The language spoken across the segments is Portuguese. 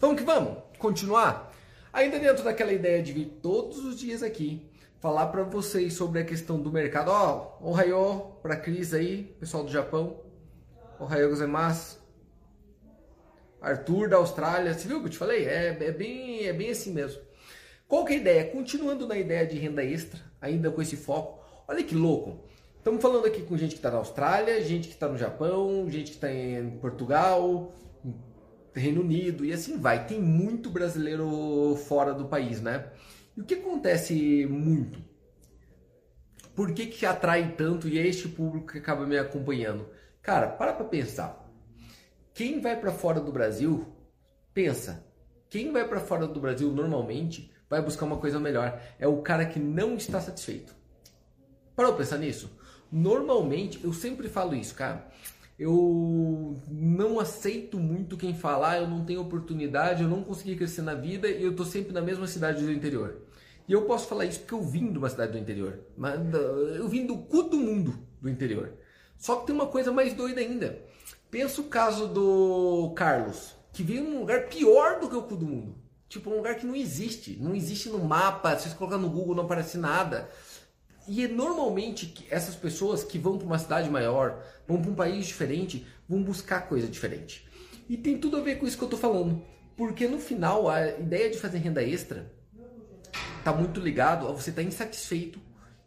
Vamos que vamos, continuar. Ainda dentro daquela ideia de vir todos os dias aqui falar para vocês sobre a questão do mercado. Ó, oh, ohayô para Cris aí, pessoal do Japão. Ohayô gozaimasu. Arthur da Austrália. Você viu o que eu te falei? É, é, bem, é bem assim mesmo. Qual que é a ideia? Continuando na ideia de renda extra, ainda com esse foco. Olha que louco. Estamos falando aqui com gente que está na Austrália, gente que está no Japão, gente que está em Portugal, Reino Unido e assim vai. Tem muito brasileiro fora do país, né? E o que acontece muito? Por que, que atrai tanto e é este público que acaba me acompanhando? Cara, para para pensar. Quem vai para fora do Brasil, pensa. Quem vai para fora do Brasil normalmente vai buscar uma coisa melhor. É o cara que não está satisfeito. Parou para pensar nisso? Normalmente, eu sempre falo isso, cara. Eu não aceito muito quem falar, eu não tenho oportunidade, eu não consegui crescer na vida e eu tô sempre na mesma cidade do interior. E eu posso falar isso porque eu vim de uma cidade do interior. Eu vim do cu do mundo do interior. Só que tem uma coisa mais doida ainda. Pensa o caso do Carlos, que veio num lugar pior do que o cu do mundo. Tipo, um lugar que não existe. Não existe no mapa. Se você colocar no Google, não aparece nada. E é normalmente essas pessoas que vão para uma cidade maior, vão para um país diferente, vão buscar coisa diferente. E tem tudo a ver com isso que eu estou falando. Porque no final, a ideia de fazer renda extra está muito ligado a você estar tá insatisfeito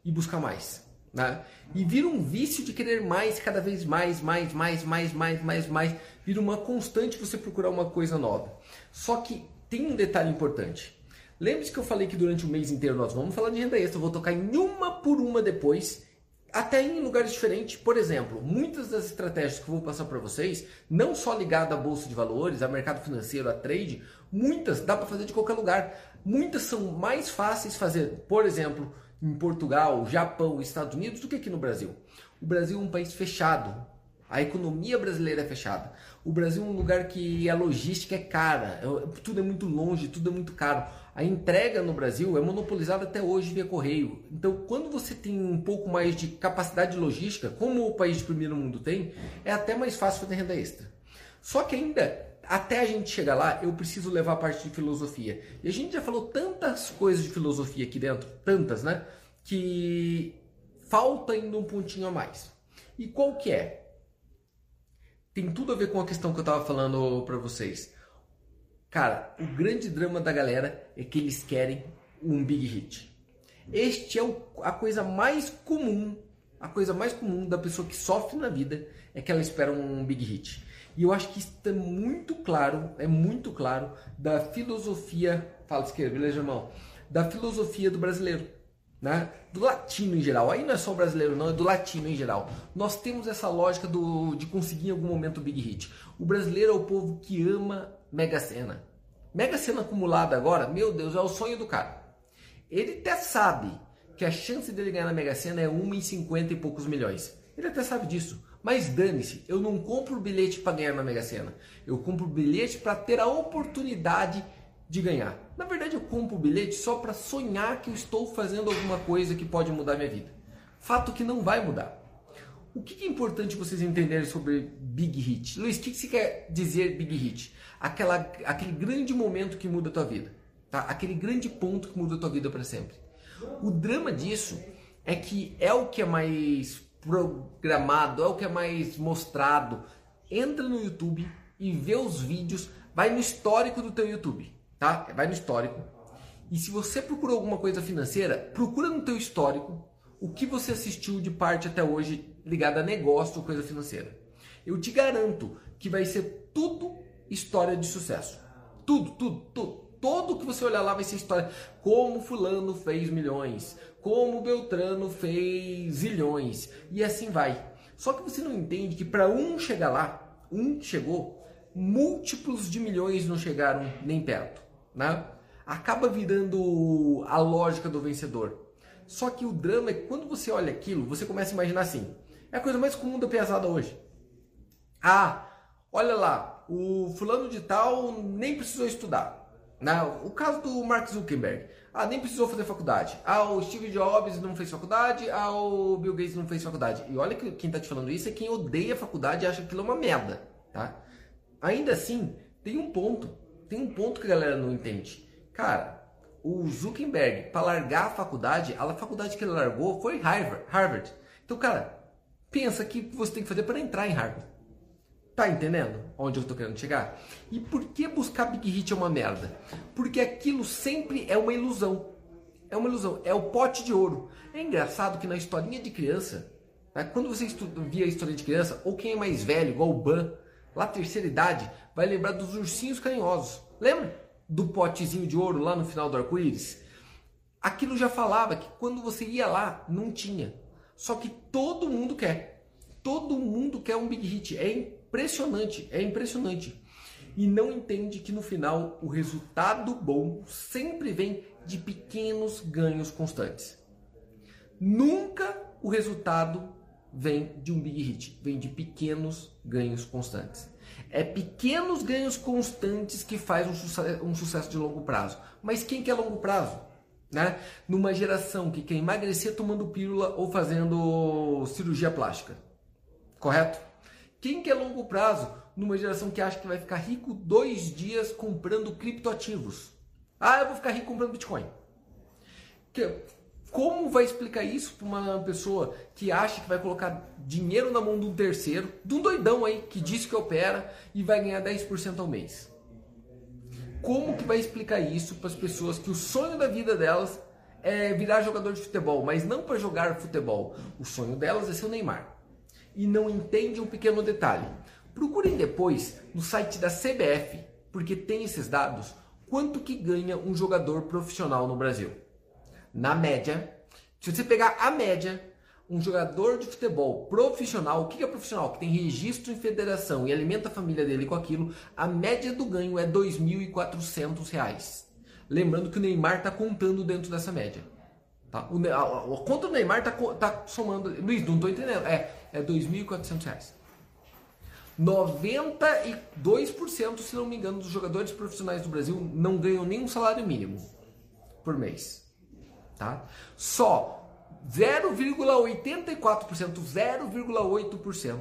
e buscar mais. Né? E vira um vício de querer mais, cada vez mais, mais, mais, mais, mais, mais, mais. Vira uma constante você procurar uma coisa nova. Só que tem um detalhe importante. Lembre-se que eu falei que durante o mês inteiro nós vamos falar de renda extra, eu vou tocar em uma por uma depois, até em lugares diferentes. Por exemplo, muitas das estratégias que eu vou passar para vocês, não só ligada à bolsa de valores, a mercado financeiro, a trade, muitas dá para fazer de qualquer lugar. Muitas são mais fáceis fazer, por exemplo, em Portugal, Japão, Estados Unidos do que aqui no Brasil. O Brasil é um país fechado. A economia brasileira é fechada. O Brasil é um lugar que a logística é cara, é, tudo é muito longe, tudo é muito caro. A entrega no Brasil é monopolizada até hoje via correio. Então, quando você tem um pouco mais de capacidade logística, como o país de primeiro mundo tem, é até mais fácil fazer renda extra. Só que ainda, até a gente chegar lá, eu preciso levar a parte de filosofia. E a gente já falou tantas coisas de filosofia aqui dentro, tantas, né? Que falta ainda um pontinho a mais. E qual que é? Tem tudo a ver com a questão que eu estava falando para vocês Cara, o grande drama da galera é que eles querem um big hit. Este é o, a coisa mais comum, a coisa mais comum da pessoa que sofre na vida é que ela espera um big hit. E eu acho que isso é muito claro, é muito claro da filosofia, fala esquerda, beleza, irmão? Da filosofia do brasileiro, né? Do latino em geral. Aí não é só o brasileiro, não, é do latino em geral. Nós temos essa lógica do, de conseguir em algum momento o big hit. O brasileiro é o povo que ama Mega Sena. Mega Sena acumulada agora, meu Deus, é o sonho do cara. Ele até sabe que a chance dele ganhar na Mega Sena é 1 em 50 e poucos milhões. Ele até sabe disso. Mas dane-se, eu não compro bilhete para ganhar na Mega Sena. Eu compro bilhete para ter a oportunidade de ganhar. Na verdade, eu compro bilhete só para sonhar que eu estou fazendo alguma coisa que pode mudar minha vida. Fato que não vai mudar. O que é importante vocês entenderem sobre Big Hit? Luiz, o que você quer dizer Big Hit? Aquela, aquele grande momento que muda a tua vida. Tá? Aquele grande ponto que muda a tua vida para sempre. O drama disso é que é o que é mais programado, é o que é mais mostrado. Entra no YouTube e vê os vídeos, vai no histórico do teu YouTube, tá? Vai no histórico. E se você procurou alguma coisa financeira, procura no teu histórico o que você assistiu de parte até hoje ligada a negócio ou coisa financeira. Eu te garanto que vai ser tudo história de sucesso. Tudo, tudo, tudo. Todo que você olhar lá vai ser história. Como fulano fez milhões, como Beltrano fez zilhões e assim vai. Só que você não entende que para um chegar lá, um chegou, múltiplos de milhões não chegaram nem perto, né? Acaba virando a lógica do vencedor. Só que o drama é que quando você olha aquilo, você começa a imaginar assim: é a coisa mais comum da pesada hoje. Ah, olha lá, o fulano de tal nem precisou estudar. Né? o caso do Mark Zuckerberg. Ah, nem precisou fazer faculdade. Ah, o Steve Jobs não fez faculdade. Ah, o Bill Gates não fez faculdade. E olha que quem está te falando isso é quem odeia a faculdade e acha aquilo é uma merda, tá? Ainda assim, tem um ponto. Tem um ponto que a galera não entende. Cara, o Zuckerberg, para largar a faculdade, a faculdade que ele largou foi Harvard. Então, cara, pensa que você tem que fazer para entrar em Harvard. Tá entendendo onde eu tô querendo chegar? E por que buscar Big Hit é uma merda? Porque aquilo sempre é uma ilusão. É uma ilusão. É o pote de ouro. É engraçado que na historinha de criança, né, quando você via a história de criança, ou quem é mais velho, igual o Ban, lá terceira idade, vai lembrar dos ursinhos carinhosos. Lembra? Do potezinho de ouro lá no final do arco-íris? Aquilo já falava que quando você ia lá, não tinha. Só que todo mundo quer. Todo mundo quer um Big Hit. É impressionante, é impressionante. E não entende que no final o resultado bom sempre vem de pequenos ganhos constantes. Nunca o resultado vem de um big hit, vem de pequenos ganhos constantes. É pequenos ganhos constantes que faz um, sucesso, um sucesso de longo prazo. Mas quem quer longo prazo? Né? Numa geração que quer emagrecer tomando pílula ou fazendo cirurgia plástica. Correto? Quem quer longo prazo? Numa geração que acha que vai ficar rico dois dias comprando criptoativos. Ah, eu vou ficar rico comprando Bitcoin. Que, como vai explicar isso para uma pessoa que acha que vai colocar dinheiro na mão de um terceiro, de um doidão aí que diz que opera e vai ganhar 10% ao mês? Como que vai explicar isso para as pessoas que o sonho da vida delas é virar jogador de futebol, mas não para jogar futebol. O sonho delas é ser o Neymar. E não entende um pequeno detalhe. Procurem depois no site da CBF, porque tem esses dados, quanto que ganha um jogador profissional no Brasil na média, se você pegar a média, um jogador de futebol profissional, o que é profissional? Que tem registro em federação e alimenta a família dele com aquilo, a média do ganho é R$ 2.400. Lembrando que o Neymar está contando dentro dessa média. Tá? O, a, a, a conta do Neymar está tá somando. Luiz, não estou entendendo. É, é R$ 2.400. 92%, se não me engano, dos jogadores profissionais do Brasil não ganham nem um salário mínimo por mês tá? Só 0,84%, 0,8%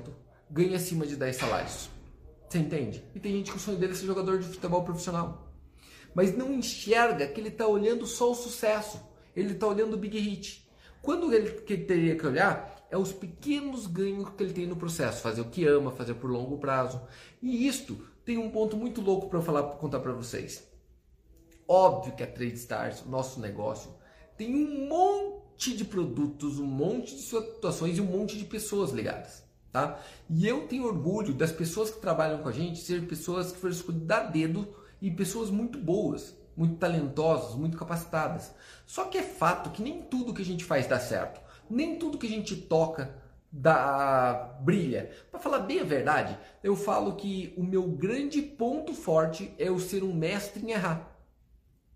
ganha acima de 10 salários. Você entende? E tem gente que o sonho dele é ser jogador de futebol profissional. Mas não enxerga que ele está olhando só o sucesso. Ele está olhando o big hit. Quando ele que ele teria que olhar é os pequenos ganhos que ele tem no processo, fazer o que ama, fazer por longo prazo. E isto tem um ponto muito louco para eu falar, contar para vocês. Óbvio que a Trade Stars, nosso negócio, tem um monte de produtos, um monte de situações e um monte de pessoas ligadas. Tá? E eu tenho orgulho das pessoas que trabalham com a gente ser pessoas que foram escolhidas a dedo e pessoas muito boas, muito talentosas, muito capacitadas. Só que é fato que nem tudo que a gente faz dá certo, nem tudo que a gente toca dá brilha. Para falar bem a verdade, eu falo que o meu grande ponto forte é eu ser um mestre em errar.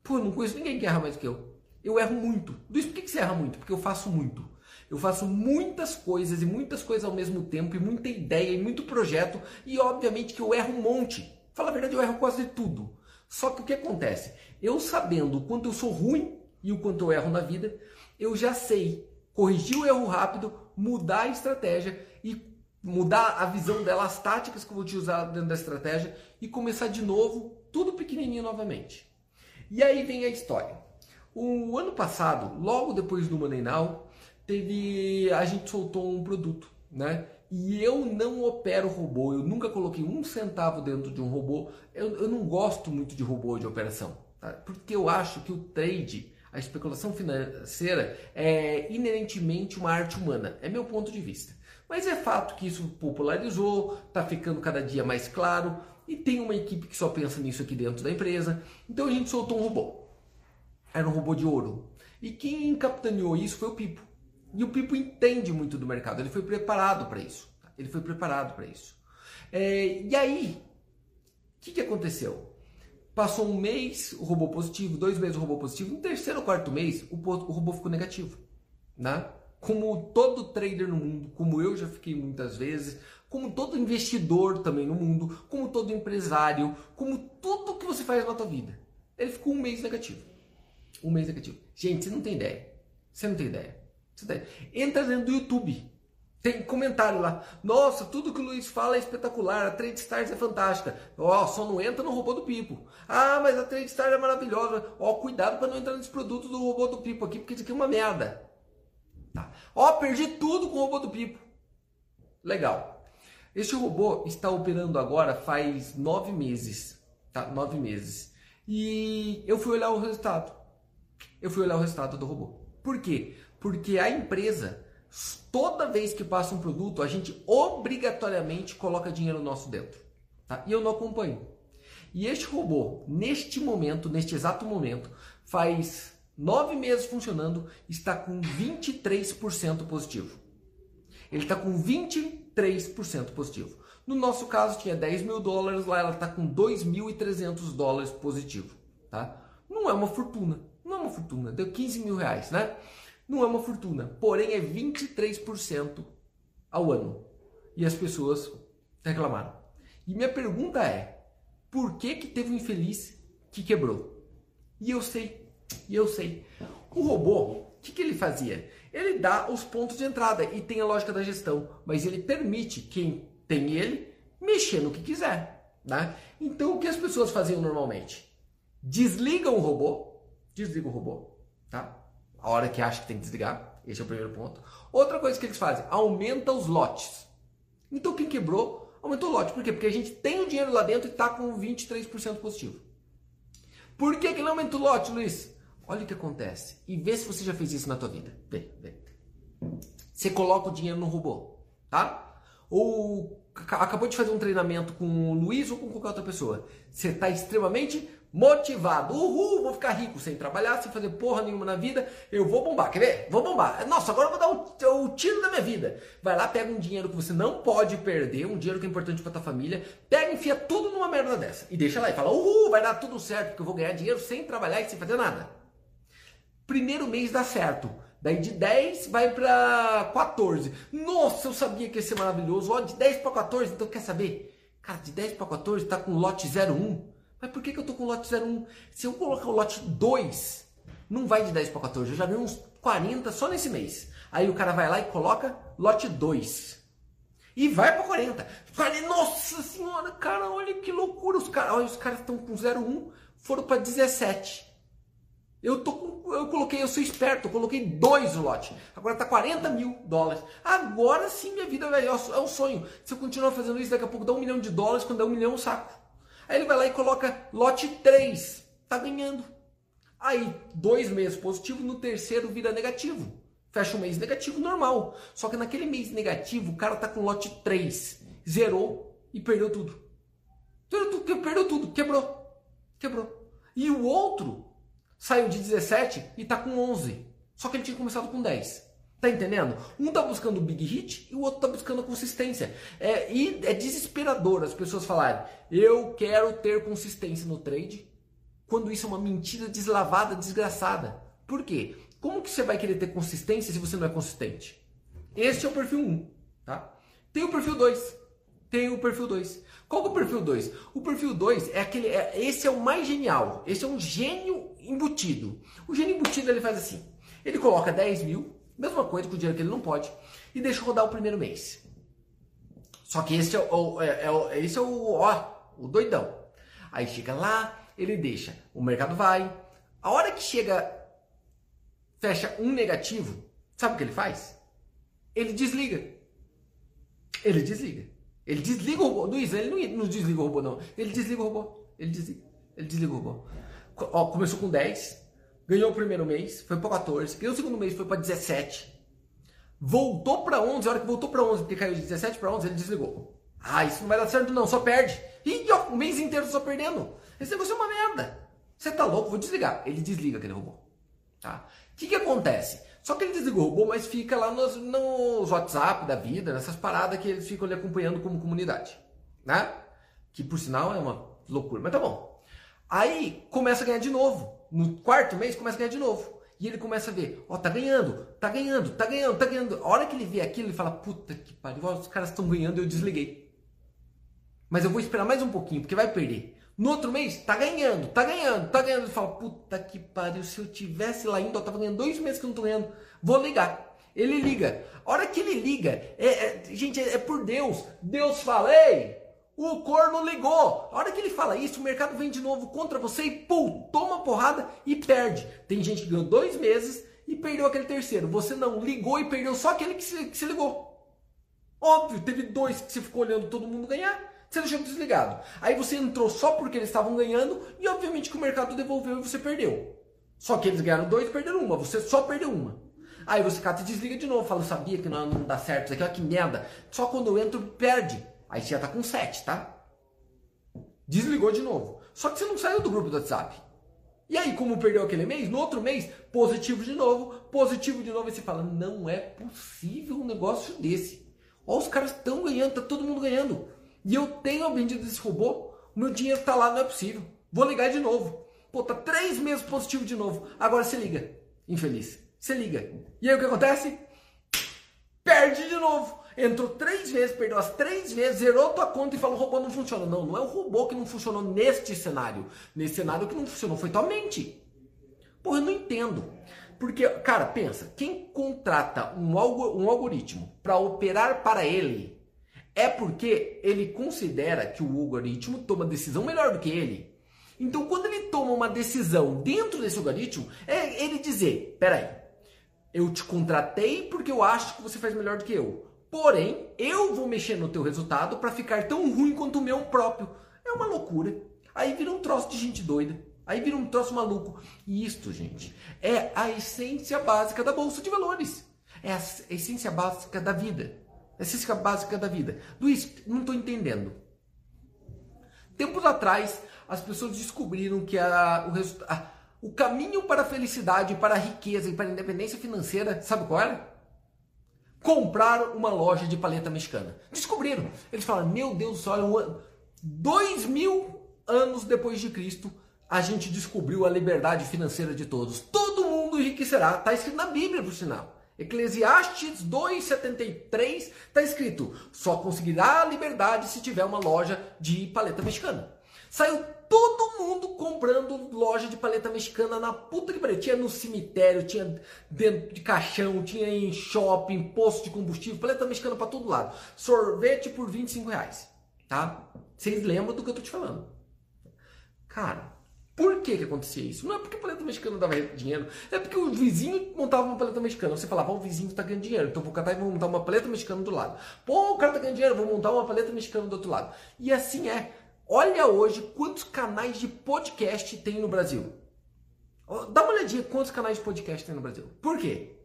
Pô, não conheço ninguém que erra mais que eu. Eu erro muito. Luiz, por que você erra muito? Porque eu faço muito. Eu faço muitas coisas e muitas coisas ao mesmo tempo, e muita ideia e muito projeto, e obviamente que eu erro um monte. Fala a verdade, eu erro quase tudo. Só que o que acontece? Eu sabendo o quanto eu sou ruim e o quanto eu erro na vida, eu já sei corrigir o erro rápido, mudar a estratégia e mudar a visão dela, as táticas que eu vou te usar dentro da estratégia e começar de novo, tudo pequenininho novamente. E aí vem a história. O ano passado, logo depois do Money Now, teve a gente soltou um produto, né? E eu não opero robô, eu nunca coloquei um centavo dentro de um robô. Eu, eu não gosto muito de robô de operação, tá? porque eu acho que o trade, a especulação financeira, é inerentemente uma arte humana. É meu ponto de vista. Mas é fato que isso popularizou, está ficando cada dia mais claro e tem uma equipe que só pensa nisso aqui dentro da empresa. Então a gente soltou um robô era um robô de ouro. E quem capitaneou isso foi o Pipo. E o Pipo entende muito do mercado, ele foi preparado para isso. Ele foi preparado para isso. É, e aí, o que, que aconteceu? Passou um mês, o robô positivo, dois meses o robô positivo, no terceiro ou quarto mês, o, o robô ficou negativo. Né? Como todo trader no mundo, como eu já fiquei muitas vezes, como todo investidor também no mundo, como todo empresário, como tudo que você faz na sua vida. Ele ficou um mês negativo um mês negativo. Gente, você não tem ideia. Você não tem ideia. Você tem... Entra dentro do YouTube. Tem comentário lá. Nossa, tudo que o Luiz fala é espetacular. A Trade Stars é fantástica. Ó, oh, só não entra no robô do Pipo. Ah, mas a Trade Stars é maravilhosa. Ó, oh, cuidado para não entrar nesse produto do robô do Pipo aqui, porque isso aqui é uma merda. Tá. Ó, oh, perdi tudo com o robô do Pipo. Legal. Este robô está operando agora faz nove meses. Tá? Nove meses. E eu fui olhar o resultado. Eu fui olhar o resultado do robô. Por quê? Porque a empresa toda vez que passa um produto, a gente obrigatoriamente coloca dinheiro nosso dentro. Tá? E eu não acompanho. E este robô, neste momento, neste exato momento, faz nove meses funcionando, está com 23% positivo. Ele está com 23% positivo. No nosso caso, tinha 10 mil dólares, lá ela está com 2.300 dólares positivo. Tá? Não é uma fortuna. Não é uma fortuna. Deu 15 mil reais, né? Não é uma fortuna, porém é 23% ao ano. E as pessoas reclamaram. E minha pergunta é: por que que teve um infeliz que quebrou? E eu sei, e eu sei. O robô, o que, que ele fazia? Ele dá os pontos de entrada e tem a lógica da gestão, mas ele permite quem tem ele mexer no que quiser. Né? Então o que as pessoas faziam normalmente? Desligam o robô, desligam o robô, tá? a hora que acha que tem que desligar. Esse é o primeiro ponto. Outra coisa que eles fazem, aumenta os lotes. Então quem quebrou, aumentou o lote. Por quê? Porque a gente tem o dinheiro lá dentro e está com 23% positivo. Por que, que não aumenta o lote, Luiz? Olha o que acontece. E vê se você já fez isso na tua vida. Vê, vê. Você coloca o dinheiro no robô, tá? Ou acabou de fazer um treinamento com o Luiz ou com qualquer outra pessoa. Você está extremamente motivado. Uhul, vou ficar rico sem trabalhar, sem fazer porra nenhuma na vida. Eu vou bombar. Quer ver? Vou bombar. Nossa, agora eu vou dar o, o tiro da minha vida. Vai lá, pega um dinheiro que você não pode perder, um dinheiro que é importante para tua família. Pega e enfia tudo numa merda dessa. E deixa lá e fala: Uhul, vai dar tudo certo, porque eu vou ganhar dinheiro sem trabalhar e sem fazer nada. Primeiro mês dá certo. Daí de 10 vai para 14. Nossa, eu sabia que ia ser maravilhoso. Ó, de 10 para 14, então quer saber? Cara, de 10 para 14 tá com lote 01. Mas por que, que eu tô com o lote 01? Se eu colocar o lote 2, não vai de 10 para 14. Eu já vi uns 40 só nesse mês. Aí o cara vai lá e coloca lote 2. E vai para 40. Nossa senhora, cara, olha que loucura. Os caras, os caras estão com 01, foram para 17. Eu, tô eu coloquei, eu sou esperto, eu coloquei dois no lote. Agora tá 40 mil dólares. Agora sim minha vida é um sonho. Se eu continuar fazendo isso, daqui a pouco dá um milhão de dólares, quando dá um milhão eu saco. Aí ele vai lá e coloca lote 3. Tá ganhando. Aí, dois meses positivo, no terceiro vira negativo. Fecha o mês negativo normal. Só que naquele mês negativo, o cara tá com lote 3. Zerou e perdeu tudo. Perdeu tudo, perdeu tudo. Quebrou. Quebrou. E o outro saiu de 17 e tá com 11. Só que ele tinha começado com 10. Tá entendendo? Um tá buscando o big hit e o outro tá buscando a consistência. É, e é desesperador as pessoas falarem: eu quero ter consistência no trade, quando isso é uma mentira deslavada, desgraçada. Por quê? Como que você vai querer ter consistência se você não é consistente? Este é o perfil 1, tá? Tem o perfil 2. Tem o perfil 2. Qual é o perfil 2? O perfil 2 é aquele. É, esse é o mais genial. Esse é um gênio embutido. O gênio embutido ele faz assim: ele coloca 10 mil Mesma coisa com o dinheiro que ele não pode. E deixa rodar o primeiro mês. Só que esse é o, é, é, esse é o, ó, o doidão. Aí chega lá, ele deixa. O mercado vai. A hora que chega, fecha um negativo, sabe o que ele faz? Ele desliga. Ele desliga. Ele desliga o robô. Luiz, ele não, não desliga o robô, não. Ele desliga o robô. Ele desliga. Ele desliga o robô. Ó, começou com 10, ganhou o primeiro mês, foi para 14, ganhou o segundo mês, foi para 17. Voltou para 11, a hora que voltou para 11, porque caiu de 17 para 11, ele desligou. Ah, isso não vai dar certo não, só perde. E ó, o mês inteiro só perdendo. Esse negócio é uma merda. Você tá louco? Vou desligar. Ele desliga aquele robô. Tá? O que, que acontece? Só que ele desligou o robô, mas fica lá nos, nos WhatsApp da vida, nessas paradas que eles ficam ali acompanhando como comunidade. Né? Que por sinal é uma loucura, mas tá bom. Aí começa a ganhar de novo. No quarto mês começa a ganhar de novo. E ele começa a ver, ó, tá ganhando, tá ganhando, tá ganhando, tá ganhando. A hora que ele vê aquilo, ele fala, puta que pariu, os caras estão ganhando eu desliguei. Mas eu vou esperar mais um pouquinho, porque vai perder. No outro mês, tá ganhando, tá ganhando, tá ganhando. Ele fala, puta que pariu, se eu tivesse lá ainda, eu tava ganhando dois meses que eu não tô ganhando, vou ligar. Ele liga. A hora que ele liga, é, é, gente, é, é por Deus. Deus fala, ei, o corno ligou. A hora que ele fala isso, o mercado vem de novo contra você e pum, toma porrada e perde. Tem gente que ganhou dois meses e perdeu aquele terceiro. Você não ligou e perdeu só aquele que se, que se ligou. Óbvio, teve dois que você ficou olhando todo mundo ganhar. Você deixou desligado. Aí você entrou só porque eles estavam ganhando e obviamente que o mercado devolveu e você perdeu. Só que eles ganharam dois e perderam uma. Você só perdeu uma. Aí você cata e desliga de novo. Fala, sabia que não, não dá certo isso aqui, olha que merda. Só quando eu entro, perde. Aí você já tá com sete, tá? Desligou de novo. Só que você não saiu do grupo do WhatsApp. E aí, como perdeu aquele mês, no outro mês, positivo de novo, positivo de novo, e você fala, não é possível um negócio desse. Ó, os caras estão ganhando, tá todo mundo ganhando e eu tenho vendido esse robô, meu dinheiro está lá, não é possível. Vou ligar de novo. Pô, tá três meses positivo de novo. Agora se liga, infeliz. Se liga. E aí o que acontece? Perde de novo. Entrou três vezes, perdeu as três vezes, zerou tua conta e falou: o robô não funciona. Não, não é o robô que não funcionou neste cenário. Nesse cenário que não funcionou foi tua mente. Porra, eu não entendo. Porque, cara, pensa, quem contrata um, algo, um algoritmo para operar para ele é porque ele considera que o algoritmo toma decisão melhor do que ele. Então, quando ele toma uma decisão dentro desse algoritmo, é ele dizer: peraí, eu te contratei porque eu acho que você faz melhor do que eu. Porém, eu vou mexer no teu resultado para ficar tão ruim quanto o meu próprio. É uma loucura. Aí vira um troço de gente doida. Aí vira um troço maluco. E isto, gente, é a essência básica da bolsa de valores. É a essência básica da vida. A básica da vida. Luiz, não estou entendendo. Tempos atrás, as pessoas descobriram que a, o, a, o caminho para a felicidade, para a riqueza e para a independência financeira, sabe qual era? Comprar uma loja de paleta mexicana. Descobriram. Eles falaram, meu Deus céu, dois mil anos depois de Cristo, a gente descobriu a liberdade financeira de todos. Todo mundo enriquecerá. Está escrito na Bíblia, por sinal. Eclesiastes 2,73 está escrito: só conseguirá a liberdade se tiver uma loja de paleta mexicana. Saiu todo mundo comprando loja de paleta mexicana na puta que pariu. Tinha no cemitério, tinha dentro de caixão, tinha em shopping, posto de combustível, paleta mexicana para todo lado. Sorvete por 25 reais. Tá? Vocês lembram do que eu tô te falando? Cara, por que, que acontecia isso? Não é porque a paleta mexicana dava dinheiro, é porque o vizinho montava uma paleta mexicana. Você falava, o vizinho está ganhando dinheiro, então vou catar e vou montar uma paleta mexicana do lado. Pô, o cara está ganhando dinheiro, vou montar uma paleta mexicana do outro lado. E assim é. Olha hoje quantos canais de podcast tem no Brasil. Dá uma olhadinha quantos canais de podcast tem no Brasil. Por quê?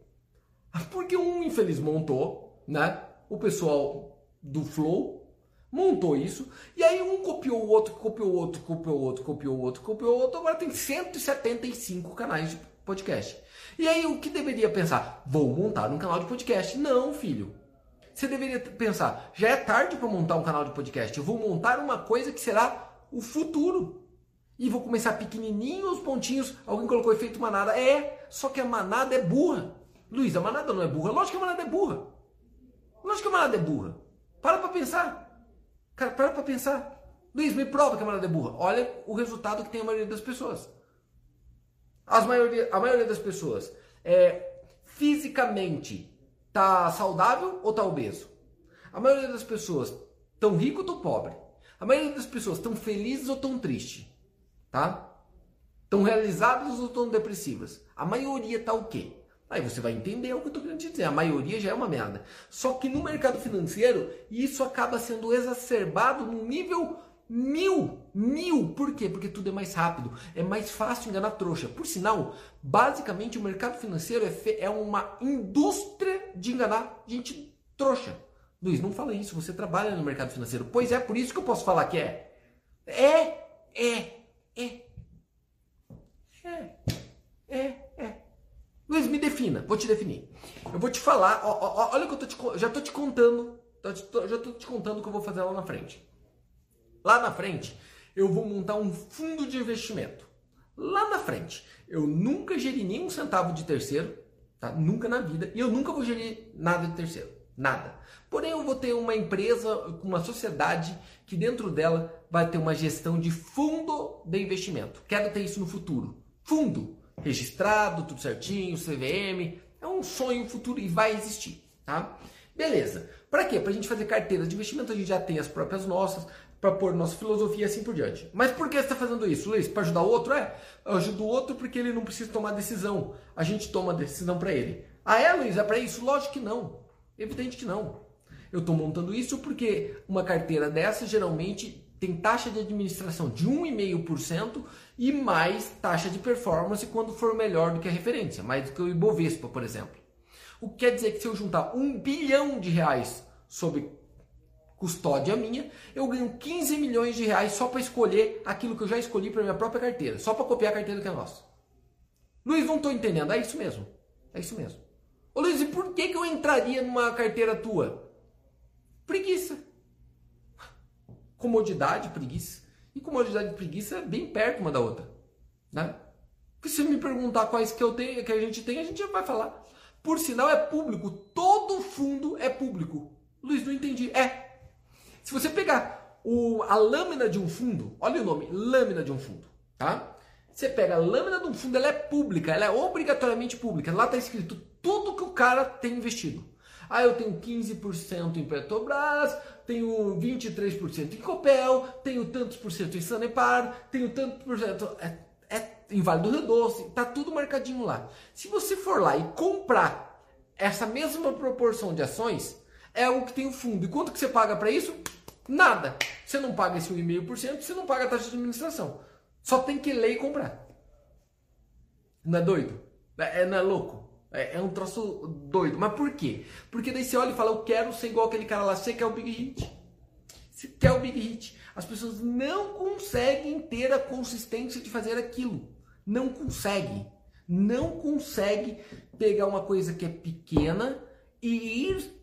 Porque um infeliz montou, né? O pessoal do Flow montou isso, e aí um copiou o outro, copiou o outro, copiou o outro, copiou o outro, copiou o outro, agora tem 175 canais de podcast. E aí o que deveria pensar? Vou montar um canal de podcast. Não, filho. Você deveria pensar, já é tarde para montar um canal de podcast. Eu vou montar uma coisa que será o futuro. E vou começar pequenininho os pontinhos. Alguém colocou efeito manada. É, só que a manada é burra. Luiz, a manada não é burra. Lógico que a manada é burra. Lógico que a manada é burra. Para para pensar. Cara, para pra pensar. Luiz, me prova que a manada é burra. Olha o resultado que tem a maioria das pessoas. As maioria, a maioria das pessoas é fisicamente tá saudável ou tá obeso? A maioria das pessoas tão rico ou tão pobre? A maioria das pessoas tão felizes ou tão tristes? Tá? Tão realizadas ou tão depressivas? A maioria tá o quê? Aí você vai entender o que eu estou querendo te dizer. A maioria já é uma merda. Só que no mercado financeiro, isso acaba sendo exacerbado num nível mil. Mil. Por quê? Porque tudo é mais rápido. É mais fácil enganar trouxa. Por sinal, basicamente o mercado financeiro é, é uma indústria de enganar gente trouxa. Luiz, não fala isso. Você trabalha no mercado financeiro. Pois é, por isso que eu posso falar que é. É, é, é. É, é. Luiz, me defina. Vou te definir. Eu vou te falar. Ó, ó, olha que eu tô te, já tô te contando. já tô te contando o que eu vou fazer lá na frente. Lá na frente, eu vou montar um fundo de investimento. Lá na frente, eu nunca geri nenhum centavo de terceiro, tá? Nunca na vida. E eu nunca vou gerir nada de terceiro. Nada. Porém, eu vou ter uma empresa, uma sociedade que dentro dela vai ter uma gestão de fundo de investimento. Quero ter isso no futuro. Fundo registrado, tudo certinho, CVM, É um sonho futuro e vai existir, tá? Beleza. Para quê? Para a gente fazer carteiras de investimento, a gente já tem as próprias nossas, para pôr nossa filosofia e assim por diante. Mas por que você está fazendo isso, Luiz? Para ajudar o outro? É, eu ajudo o outro porque ele não precisa tomar decisão. A gente toma decisão para ele. Ah, é, Luiz? É para isso? Lógico que não. Evidente que não. Eu estou montando isso porque uma carteira dessa geralmente tem taxa de administração de 1,5% e mais taxa de performance quando for melhor do que a referência, mais do que o Ibovespa, por exemplo. O que quer dizer que se eu juntar um bilhão de reais sob custódia minha, eu ganho 15 milhões de reais só para escolher aquilo que eu já escolhi para minha própria carteira, só para copiar a carteira que é nossa. Luiz, não estou entendendo. É isso mesmo. É isso mesmo. Ô Luiz, e por que, que eu entraria numa carteira tua? Preguiça. Comodidade, preguiça. E comodidade e preguiça é bem perto uma da outra. Né? Porque se me perguntar quais que eu tenho, que a gente tem, a gente já vai falar. Por sinal, é público. Todo fundo é público. Luiz, não entendi. É. Se você pegar o, a lâmina de um fundo, olha o nome, lâmina de um fundo, tá? Você pega a lâmina de um fundo, ela é pública, ela é obrigatoriamente pública. Lá está escrito tudo que o cara tem investido. Ah, eu tenho 15% em Petrobras, tenho 23% em Copel, tenho tantos por cento em Sanepar, tenho tanto por cento é, é, em Vale do Rio Doce, tá tudo marcadinho lá. Se você for lá e comprar essa mesma proporção de ações, é o que tem o fundo. E quanto que você paga para isso? Nada. Você não paga esse 1,5%, você não paga a taxa de administração. Só tem que ler e comprar. Não é doido? É, é não é louco? É, é, um troço doido. Mas por quê? Porque daí você olha e fala, eu quero ser igual aquele cara lá, você quer o Big Hit. Você quer o Big Hit. As pessoas não conseguem ter a consistência de fazer aquilo. Não consegue. Não consegue pegar uma coisa que é pequena e ir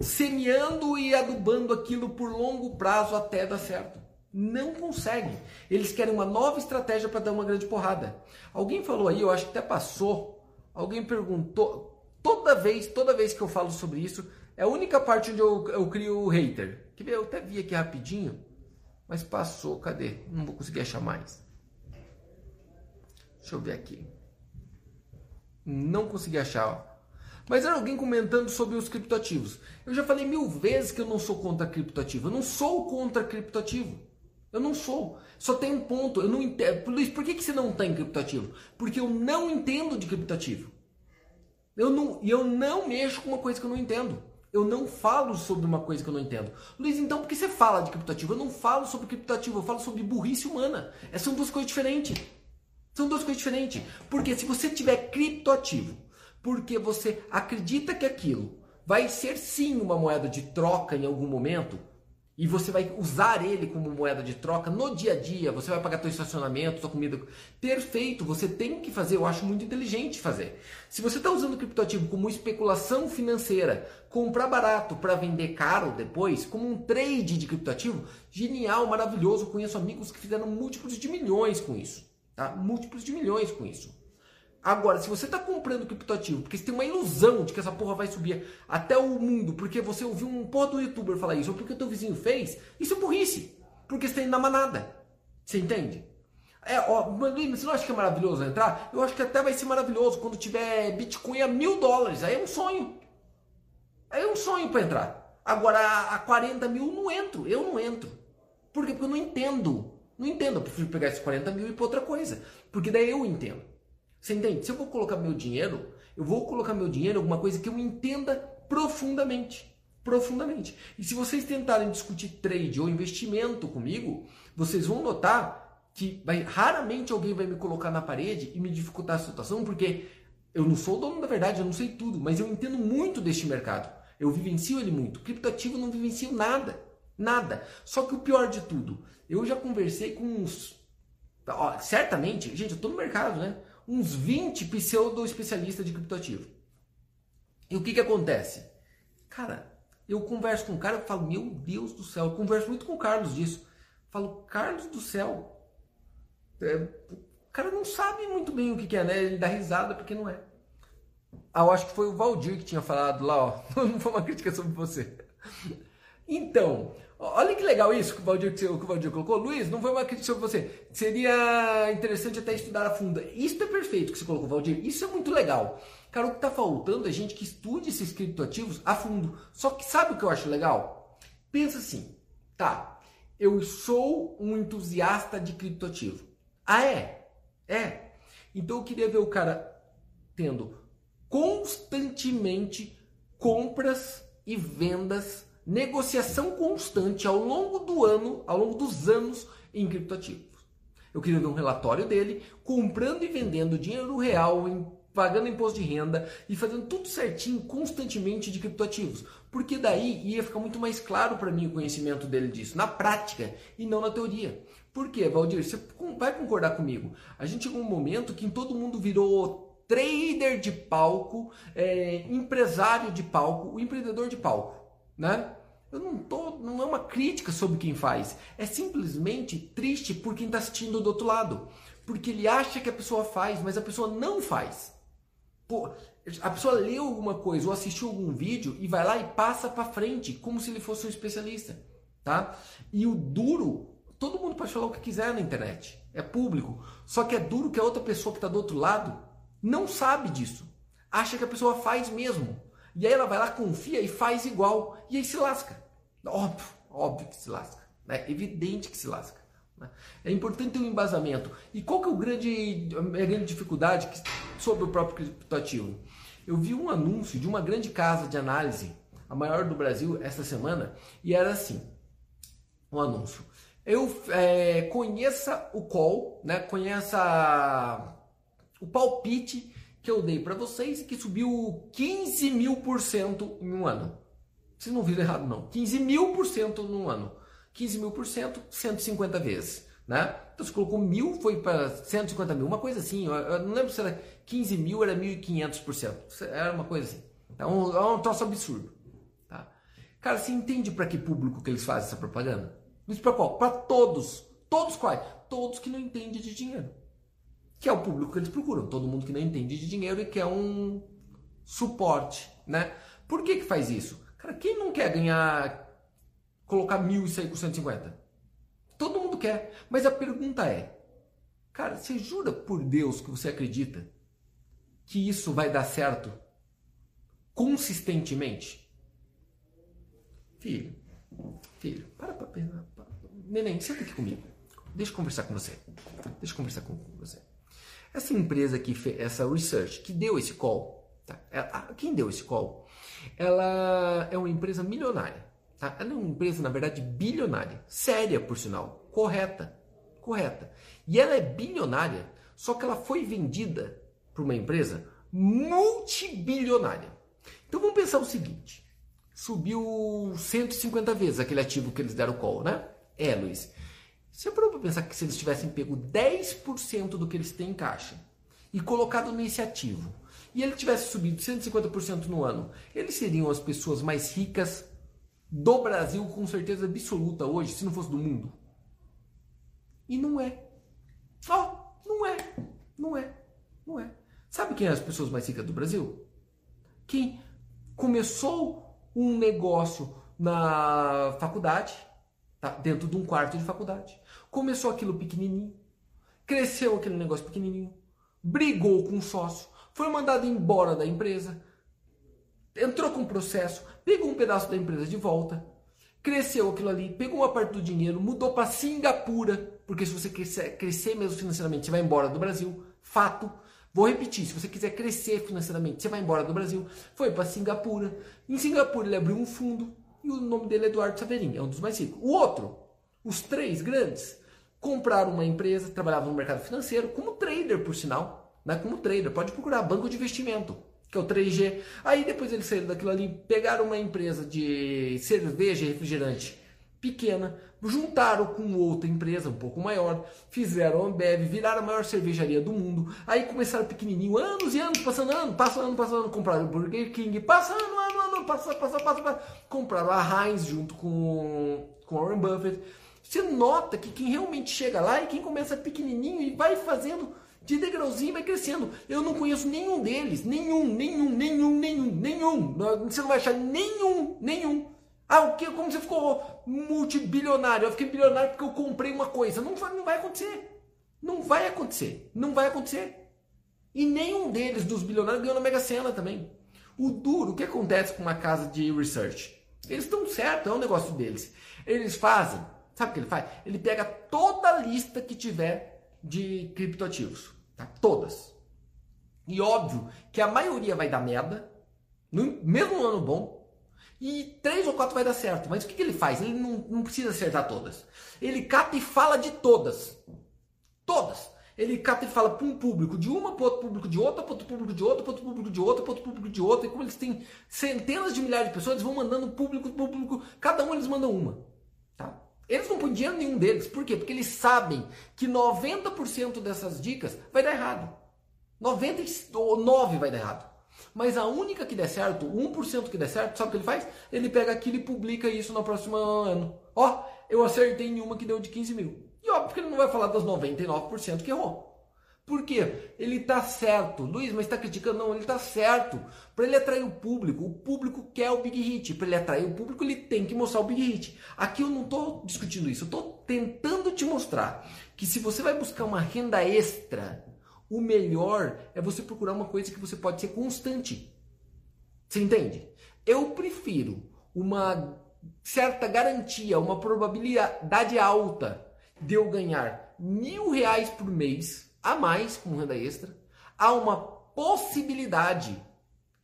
semeando e adubando aquilo por longo prazo até dar certo. Não conseguem. Eles querem uma nova estratégia para dar uma grande porrada. Alguém falou aí, eu acho que até passou. Alguém perguntou. Toda vez, toda vez que eu falo sobre isso, é a única parte onde eu, eu crio o hater. Ver? Eu até vi aqui rapidinho, mas passou. Cadê? Não vou conseguir achar mais. Deixa eu ver aqui. Não consegui achar. Ó. Mas era alguém comentando sobre os criptoativos. Eu já falei mil vezes que eu não sou contra criptoativo. Eu não sou contra criptoativo. Eu não sou. Só tem um ponto. Eu não entendo. Luiz, por que, que você não tem criptoativo? Porque eu não entendo de criptoativo. Eu não, eu não mexo com uma coisa que eu não entendo. Eu não falo sobre uma coisa que eu não entendo. Luiz, então por que você fala de criptoativo? Eu não falo sobre criptoativo, eu falo sobre burrice humana. Essas são duas coisas diferentes. São duas coisas diferentes. Porque se você tiver criptoativo porque você acredita que aquilo vai ser sim uma moeda de troca em algum momento e você vai usar ele como moeda de troca no dia a dia, você vai pagar seu estacionamento, sua comida. Perfeito, você tem que fazer, eu acho muito inteligente fazer. Se você está usando o criptoativo como especulação financeira, comprar barato para vender caro depois, como um trade de criptoativo, genial, maravilhoso. Conheço amigos que fizeram múltiplos de milhões com isso. Tá? Múltiplos de milhões com isso. Agora, se você está comprando criptoativo porque você tem uma ilusão de que essa porra vai subir até o mundo porque você ouviu um porra do youtuber falar isso ou porque o teu vizinho fez, isso é burrice. Porque você está indo na manada. Você entende? É, ó, você não acha que é maravilhoso entrar? Eu acho que até vai ser maravilhoso quando tiver Bitcoin a mil dólares. Aí é um sonho. Aí é um sonho para entrar. Agora, a 40 mil não entro. Eu não entro. Por quê? Porque eu não entendo. Não entendo. Eu prefiro pegar esses 40 mil e ir para outra coisa. Porque daí eu entendo. Você entende? Se eu vou colocar meu dinheiro, eu vou colocar meu dinheiro em alguma coisa que eu entenda profundamente. Profundamente. E se vocês tentarem discutir trade ou investimento comigo, vocês vão notar que vai, raramente alguém vai me colocar na parede e me dificultar a situação, porque eu não sou dono da verdade, eu não sei tudo, mas eu entendo muito deste mercado. Eu vivencio ele muito. Criptativo eu não vivencio nada. Nada. Só que o pior de tudo, eu já conversei com uns. Ó, certamente, gente, eu estou no mercado, né? Uns 20 pseudo-especialistas de criptoativo. E o que, que acontece? Cara, eu converso com um cara falo, meu Deus do céu, eu converso muito com o Carlos disso. Falo, Carlos do céu, é, o cara não sabe muito bem o que, que é, né? Ele dá risada porque não é. Ah, eu acho que foi o Valdir que tinha falado lá, ó. Não foi uma crítica sobre você. Então, Olha que legal isso que o Valdir, que o Valdir colocou. Luiz, não foi uma crítica sobre você. Seria interessante até estudar a fundo. Isso é perfeito que você colocou, Valdir. Isso é muito legal. Cara, o que está faltando é gente que estude esses criptoativos a fundo. Só que sabe o que eu acho legal? Pensa assim, tá, eu sou um entusiasta de criptoativo. Ah, é? É. Então eu queria ver o cara tendo constantemente compras e vendas negociação constante ao longo do ano, ao longo dos anos em criptoativos. Eu queria ver um relatório dele comprando e vendendo dinheiro real, pagando imposto de renda e fazendo tudo certinho constantemente de criptoativos. Porque daí ia ficar muito mais claro para mim o conhecimento dele disso, na prática e não na teoria. Por quê, Valdir? Você vai concordar comigo. A gente chegou um momento que todo mundo virou trader de palco, é, empresário de palco, o empreendedor de palco, né? Eu não tô, não é uma crítica sobre quem faz, é simplesmente triste por quem está assistindo do outro lado, porque ele acha que a pessoa faz, mas a pessoa não faz. Pô, a pessoa leu alguma coisa ou assistiu algum vídeo e vai lá e passa para frente, como se ele fosse um especialista, tá? E o duro, todo mundo pode falar o que quiser na internet, é público. Só que é duro que a outra pessoa que está do outro lado não sabe disso, acha que a pessoa faz mesmo. E aí ela vai lá, confia e faz igual. E aí se lasca. Óbvio, óbvio que se lasca. É evidente que se lasca. Né? É importante ter um embasamento. E qual que é o grande, a grande dificuldade sobre o próprio criptoativo? Eu vi um anúncio de uma grande casa de análise, a maior do Brasil, essa semana, e era assim, um anúncio. Eu é, conheça o call, né? conheça o palpite que eu dei para vocês que subiu 15 mil por cento em um ano. Vocês não viram errado, não. 15 mil por cento num ano. 15 mil por cento, 150 vezes. Né? Então você colocou mil, foi para 150 mil, uma coisa assim. Eu, não lembro se era 15 mil, era 1.500 por cento. Era uma coisa assim. Então é um troço absurdo. Tá? Cara, você entende para que público que eles fazem essa propaganda? Isso para qual? Para todos. Todos quais? Todos que não entendem de dinheiro que é o público que eles procuram. Todo mundo que não entende de dinheiro e quer um suporte, né? Por que que faz isso? Cara, quem não quer ganhar, colocar mil e sair com 150? Todo mundo quer. Mas a pergunta é, cara, você jura por Deus que você acredita que isso vai dar certo consistentemente? Filho, filho, para pra pensar. Neném, senta aqui comigo. Deixa eu conversar com você. Deixa eu conversar com você. Essa empresa que fez essa research, que deu esse call, tá? Ela, quem deu esse call? Ela é uma empresa milionária. Tá? Ela é uma empresa, na verdade, bilionária. Séria, por sinal. Correta. Correta. E ela é bilionária, só que ela foi vendida para uma empresa multibilionária. Então vamos pensar o seguinte: subiu 150 vezes aquele ativo que eles deram call, né? É, Luiz. Você parou para pensar que se eles tivessem pego 10% do que eles têm em caixa e colocado nesse ativo, e ele tivesse subido 150% no ano, eles seriam as pessoas mais ricas do Brasil com certeza absoluta hoje, se não fosse do mundo? E não é. Ó, oh, não é. Não é. Não é. Sabe quem é as pessoas mais ricas do Brasil? Quem começou um negócio na faculdade, tá? dentro de um quarto de faculdade. Começou aquilo pequenininho, cresceu aquele negócio pequenininho, brigou com o sócio, foi mandado embora da empresa, entrou com processo, pegou um pedaço da empresa de volta, cresceu aquilo ali, pegou uma parte do dinheiro, mudou para Singapura, porque se você quiser crescer mesmo financeiramente, você vai embora do Brasil, fato. Vou repetir, se você quiser crescer financeiramente, você vai embora do Brasil, foi para Singapura. Em Singapura ele abriu um fundo e o nome dele é Eduardo Saverin, é um dos mais ricos. O outro, os três grandes, compraram uma empresa, trabalhavam no mercado financeiro, como trader, por sinal, né? como trader, pode procurar, banco de investimento, que é o 3G. Aí depois eles saíram daquilo ali, pegaram uma empresa de cerveja e refrigerante pequena, juntaram com outra empresa um pouco maior, fizeram a Ambev, viraram a maior cervejaria do mundo. Aí começaram pequenininho, anos e anos, passando ano, passando ano, passando ano, compraram o Burger King, passando ano, ano, passa, passa, passa, passa, compraram a Heinz junto com, com Warren Buffett você nota que quem realmente chega lá é quem começa pequenininho e vai fazendo de degrauzinho vai crescendo. Eu não conheço nenhum deles, nenhum, nenhum, nenhum, nenhum, nenhum. Você não vai achar nenhum, nenhum Ah, o que? Como você ficou multibilionário? Eu fiquei bilionário porque eu comprei uma coisa. Não vai, não vai acontecer. Não vai acontecer. Não vai acontecer. E nenhum deles, dos bilionários, ganhou na Mega Sena também. O duro, o que acontece com uma casa de research? Eles estão certos, é um negócio deles. Eles fazem, sabe o que ele faz? Ele pega toda a lista que tiver de criptoativos. Tá? Todas. E óbvio que a maioria vai dar merda, no mesmo ano bom, e três ou quatro vai dar certo. Mas o que, que ele faz? Ele não, não precisa acertar todas. Ele cata e fala de todas. Todas. Ele cata e fala para um público de uma, para outro público de outra, para outro público de outra, para outro público de outra, para outro público de outra. E como eles têm centenas de milhares de pessoas, eles vão mandando público, público, cada um eles mandam uma. Tá? Eles não põem dinheiro nenhum deles. Por quê? Porque eles sabem que 90% dessas dicas vai dar errado. 99 vai dar errado. Mas a única que der certo, 1% que der certo, sabe o que ele faz? Ele pega aquilo e publica isso no próximo ano. Ó, eu acertei em uma que deu de 15 mil. E óbvio que ele não vai falar das 99% que errou. Por quê? Ele está certo. Luiz, mas está criticando? Não, ele está certo. Para ele atrair o público, o público quer o Big Hit. Para ele atrair o público, ele tem que mostrar o Big Hit. Aqui eu não estou discutindo isso. Eu estou tentando te mostrar que se você vai buscar uma renda extra, o melhor é você procurar uma coisa que você pode ser constante. Você entende? Eu prefiro uma certa garantia, uma probabilidade alta de eu ganhar mil reais por mês a mais com renda extra, há uma possibilidade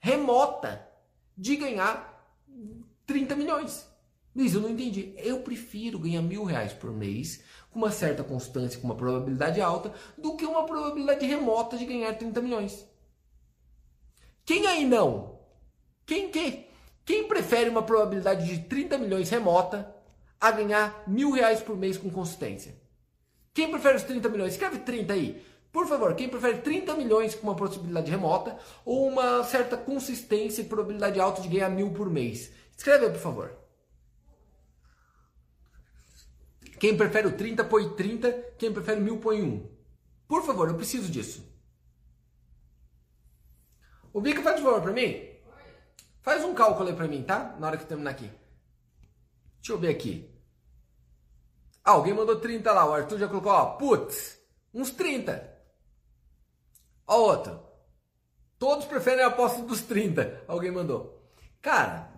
remota de ganhar 30 milhões. Luiz, eu não entendi. Eu prefiro ganhar mil reais por mês com uma certa constância, com uma probabilidade alta, do que uma probabilidade remota de ganhar 30 milhões. Quem aí não? Quem que? Quem prefere uma probabilidade de 30 milhões remota a ganhar mil reais por mês com consistência? Quem prefere os 30 milhões? Escreve 30 aí. Por favor, quem prefere 30 milhões com uma possibilidade remota ou uma certa consistência e probabilidade alta de ganhar mil por mês? Escreve aí, por favor. Quem prefere o 30, põe 30. Quem prefere mil, põe 1. Por favor, eu preciso disso. O Bica faz favor para mim. Faz um cálculo aí para mim, tá? Na hora que eu terminar aqui. Deixa eu ver aqui. Ah, alguém mandou 30 lá. O Arthur já colocou, ó, putz, uns 30. Ó, outro. Todos preferem a aposta dos 30. Alguém mandou. Cara,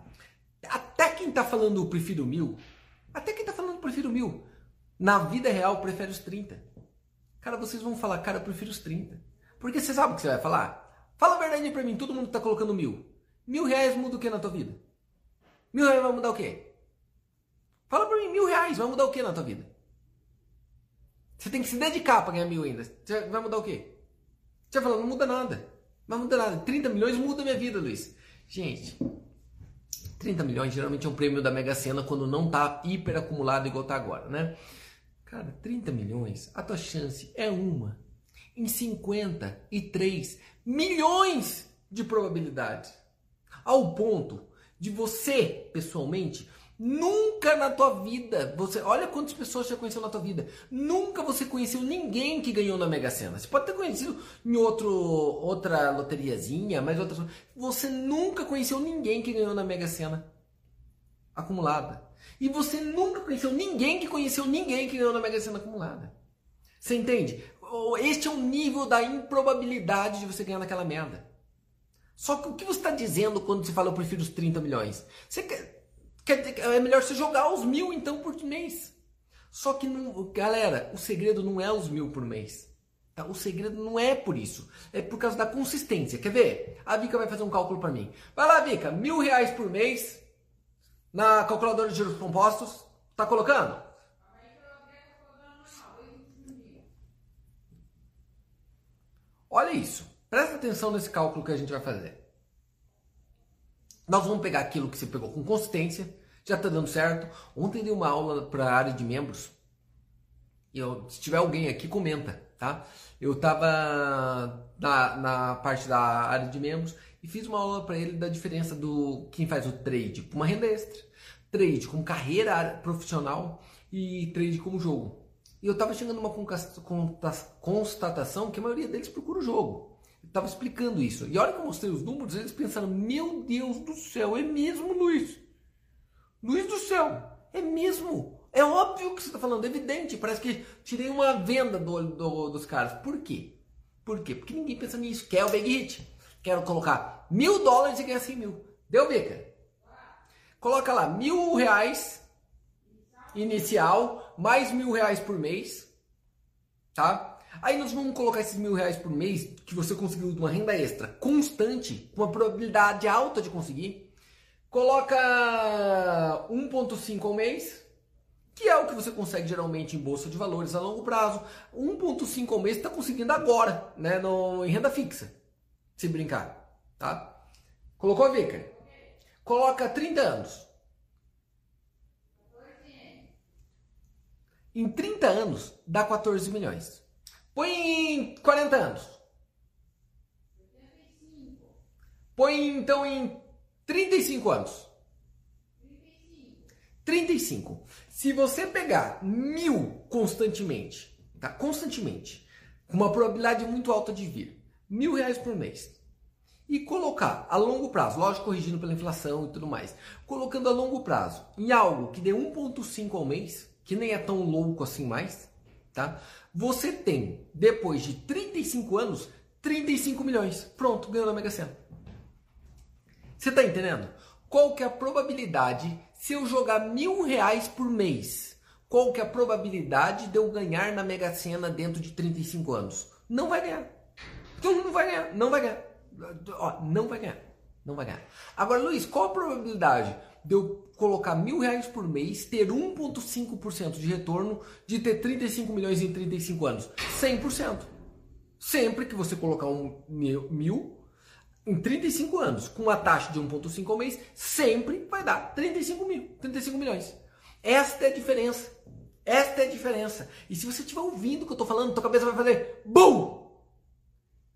até quem tá falando prefiro mil, até quem tá falando prefiro mil, na vida real, prefere os 30. Cara, vocês vão falar, cara, eu prefiro os 30. Porque você sabe o que você vai falar? Fala a verdade pra mim, todo mundo tá colocando mil. Mil reais muda o que na tua vida? Mil reais vai mudar o quê? Fala pra mim, mil reais vai mudar o que na tua vida? Você tem que se dedicar pra ganhar mil ainda. Você vai mudar o quê? Você vai falar, não muda nada. Não muda nada. 30 milhões muda minha vida, Luiz. Gente, 30 milhões geralmente é um prêmio da Mega Sena quando não tá hiper acumulado igual tá agora, né? Cara, 30 milhões, a tua chance é uma em 53 milhões de probabilidades. Ao ponto de você, pessoalmente, nunca na tua vida, você, olha quantas pessoas você conheceu na tua vida, nunca você conheceu ninguém que ganhou na Mega Sena. Você pode ter conhecido em outro, outra loteriazinha, mas outra, você nunca conheceu ninguém que ganhou na Mega Sena acumulada. E você nunca conheceu ninguém que conheceu ninguém que ganhou na Mega Sena acumulada. Você entende? Este é o nível da improbabilidade de você ganhar naquela merda. Só que o que você está dizendo quando você fala eu prefiro os 30 milhões? Você quer, quer, é melhor você jogar os mil então por mês. Só que, não, galera, o segredo não é os mil por mês. Tá? O segredo não é por isso. É por causa da consistência. Quer ver? A Vika vai fazer um cálculo para mim. Vai lá, Vika. Mil reais por mês na calculadora de juros compostos? Tá colocando? Olha isso. Presta atenção nesse cálculo que a gente vai fazer. Nós vamos pegar aquilo que você pegou com consistência, já está dando certo. Ontem dei uma aula para a área de membros. E eu, se tiver alguém aqui, comenta, tá? Eu estava na, na parte da área de membros e fiz uma aula para ele da diferença do quem faz o trade com uma renda extra, trade como carreira profissional e trade como jogo. E eu estava chegando a uma constatação que a maioria deles procura o jogo. Eu estava explicando isso. E a hora que eu mostrei os números, eles pensaram: Meu Deus do céu, é mesmo, Luiz? Luz do céu. É mesmo. É óbvio que você está falando, é evidente. Parece que tirei uma venda do, do, dos caras. Por quê? Por quê? Porque ninguém pensa nisso. Quer o big hit? Quero colocar mil dólares e ganhar 100 mil. Deu, Beca? Coloca lá mil reais inicial, mais mil reais por mês, tá? Aí nós vamos colocar esses mil reais por mês que você conseguiu uma renda extra constante, com uma probabilidade alta de conseguir. Coloca 1,5 ao mês, que é o que você consegue geralmente em bolsa de valores a longo prazo. 1,5 ao mês está conseguindo agora, né, no, em renda fixa, se brincar, tá? Colocou a Vicar? Coloca 30 anos. Em 30 anos dá 14 milhões. Põe em 40 anos. Põe então em 35 anos. 35. Se você pegar mil constantemente, tá? Constantemente, com uma probabilidade muito alta de vir, mil reais por mês, e colocar a longo prazo, lógico, corrigindo pela inflação e tudo mais, colocando a longo prazo em algo que dê 1,5 ao mês, que nem é tão louco assim mais, tá? Você tem, depois de 35 anos, 35 milhões. Pronto, ganhou na Mega Sena. Você tá entendendo? Qual que é a probabilidade se eu jogar mil reais por mês? Qual que é a probabilidade de eu ganhar na Mega Sena dentro de 35 anos? Não vai ganhar. Então não vai ganhar, não vai ganhar. Ó, não vai ganhar. Não vai ganhar. Agora, Luiz, qual a probabilidade de eu colocar mil reais por mês, ter 1,5% de retorno, de ter 35 milhões em 35 anos? 100%. Sempre que você colocar um mil, em 35 anos, com uma taxa de 1,5 ao mês, sempre vai dar 35 mil, 35 milhões. Esta é a diferença. Esta é a diferença. E se você estiver ouvindo o que eu estou falando, tua cabeça vai fazer BUM!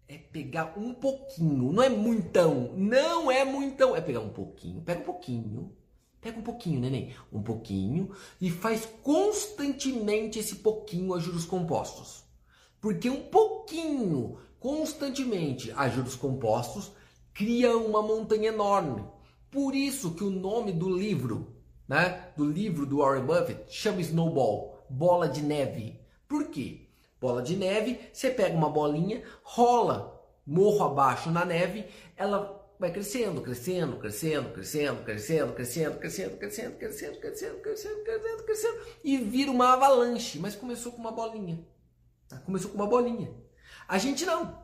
é pegar um pouquinho, não é muitão, não é muitão, é pegar um pouquinho, pega um pouquinho, pega um pouquinho, neném, um pouquinho e faz constantemente esse pouquinho a juros compostos. Porque um pouquinho, constantemente a juros compostos, cria uma montanha enorme. Por isso que o nome do livro, né, do livro do Warren Buffett, chama Snowball, bola de neve. Por quê? bola de neve, você pega uma bolinha, rola morro abaixo na neve, ela vai crescendo, crescendo, crescendo, crescendo, crescendo, crescendo, crescendo, crescendo, crescendo, crescendo, crescendo, crescendo, crescendo, e vira uma avalanche, mas começou com uma bolinha. Começou com uma bolinha. A gente não.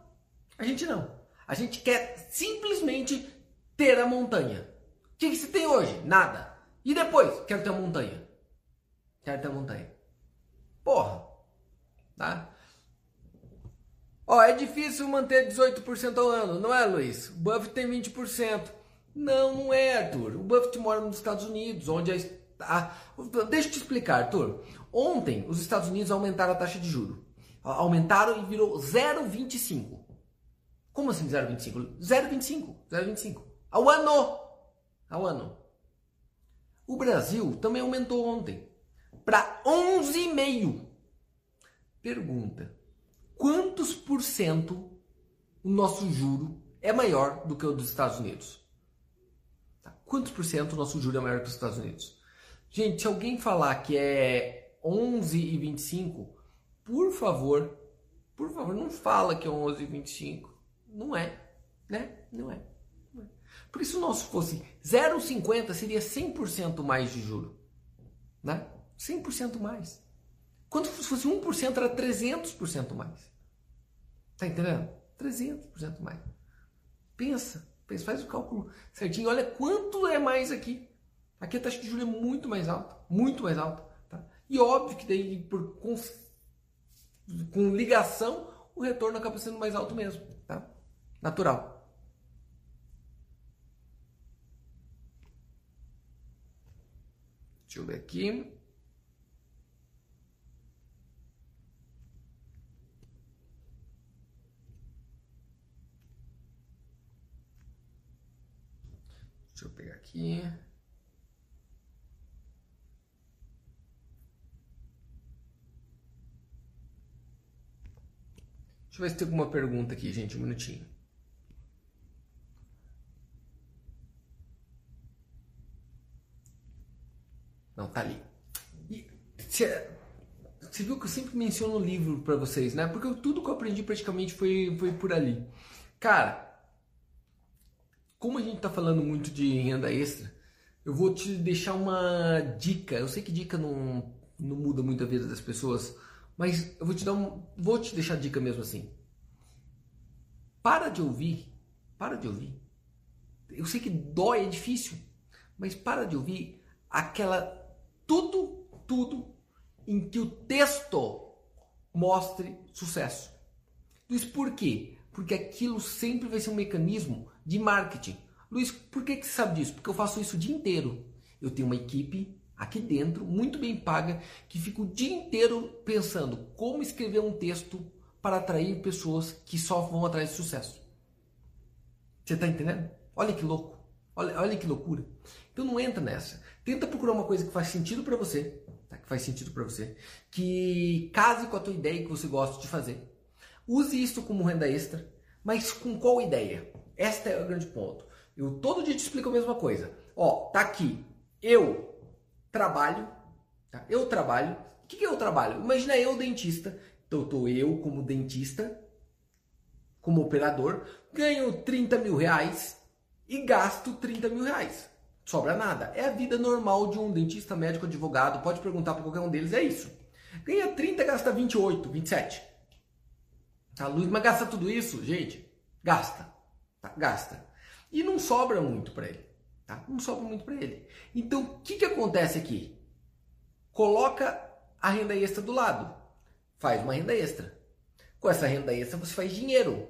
A gente não. A gente quer simplesmente ter a montanha. O que, que você tem hoje? Nada. E depois? Quero ter a montanha. Quero ter a montanha. Porra. Tá? Ó, é difícil manter 18% ao ano, não é, Luiz? O Buffett tem 20%. Não, não é, Arthur. O Buffett mora nos Estados Unidos, onde a, Deixa eu te explicar, Arthur. Ontem, os Estados Unidos aumentaram a taxa de juro. Aumentaram e virou 0,25. Como assim 0,25? 0,25. 0,25. Ao ano. Ao ano. O Brasil também aumentou ontem para 11,5. Pergunta: quantos por cento o nosso juro é maior do que o dos Estados Unidos? Tá. Quantos por cento o nosso juro é maior que os Estados Unidos? Gente, se alguém falar que é 11,25, por favor, por favor, não fala que é 11,25. Não é, né? Não é. Não é. Por isso, se fosse 0,50, seria 100% mais de juro. Né? 100% mais. Quando fosse 1%, era 300% mais. Tá entendendo? 300% mais. Pensa, pensa, faz o cálculo certinho. Olha quanto é mais aqui. Aqui a taxa de juros é muito mais alta, muito mais alta. Tá? E óbvio que daí, por, com, com ligação, o retorno acaba sendo mais alto mesmo. Tá? Natural. Deixa eu ver aqui. Deixa eu pegar aqui. Eu ver se tem alguma pergunta aqui, gente. Um minutinho. Não, tá ali. Você viu que eu sempre menciono o livro para vocês, né? Porque tudo que eu aprendi praticamente foi, foi por ali. Cara, como a gente tá falando muito de renda extra, eu vou te deixar uma dica. Eu sei que dica não, não muda muito a vida das pessoas, mas eu vou te dar um, vou te deixar dica mesmo assim. Para de ouvir, para de ouvir. Eu sei que dói, é difícil, mas para de ouvir aquela tudo, tudo em que o texto mostre sucesso. Luiz, por quê? Porque aquilo sempre vai ser um mecanismo de marketing. Luiz, por que, que você sabe disso? Porque eu faço isso o dia inteiro. Eu tenho uma equipe aqui dentro, muito bem paga, que fica o dia inteiro pensando como escrever um texto para atrair pessoas que só vão atrás de sucesso. Você está entendendo? Olha que louco. Olha, olha que loucura. Então não entra nessa. Tenta procurar uma coisa que faz sentido para você, tá? que faz sentido para você, que case com a tua ideia que você gosta de fazer. Use isso como renda extra, mas com qual ideia? Este é o grande ponto. Eu todo dia te explico a mesma coisa. Ó, tá aqui. Eu trabalho, tá? Eu trabalho. O que, que eu trabalho? Imagina eu dentista. Então, tô eu como dentista, como operador, ganho 30 mil reais e gasto 30 mil reais. Sobra nada. É a vida normal de um dentista, médico, advogado. Pode perguntar para qualquer um deles, é isso. Ganha 30, gasta 28, 27. Tá, Luiz, mas gasta tudo isso? Gente, gasta. Tá? Gasta. E não sobra muito para ele. Tá? Não sobra muito para ele. Então, o que, que acontece aqui? Coloca a renda extra do lado. Faz uma renda extra. Com essa renda extra você faz dinheiro.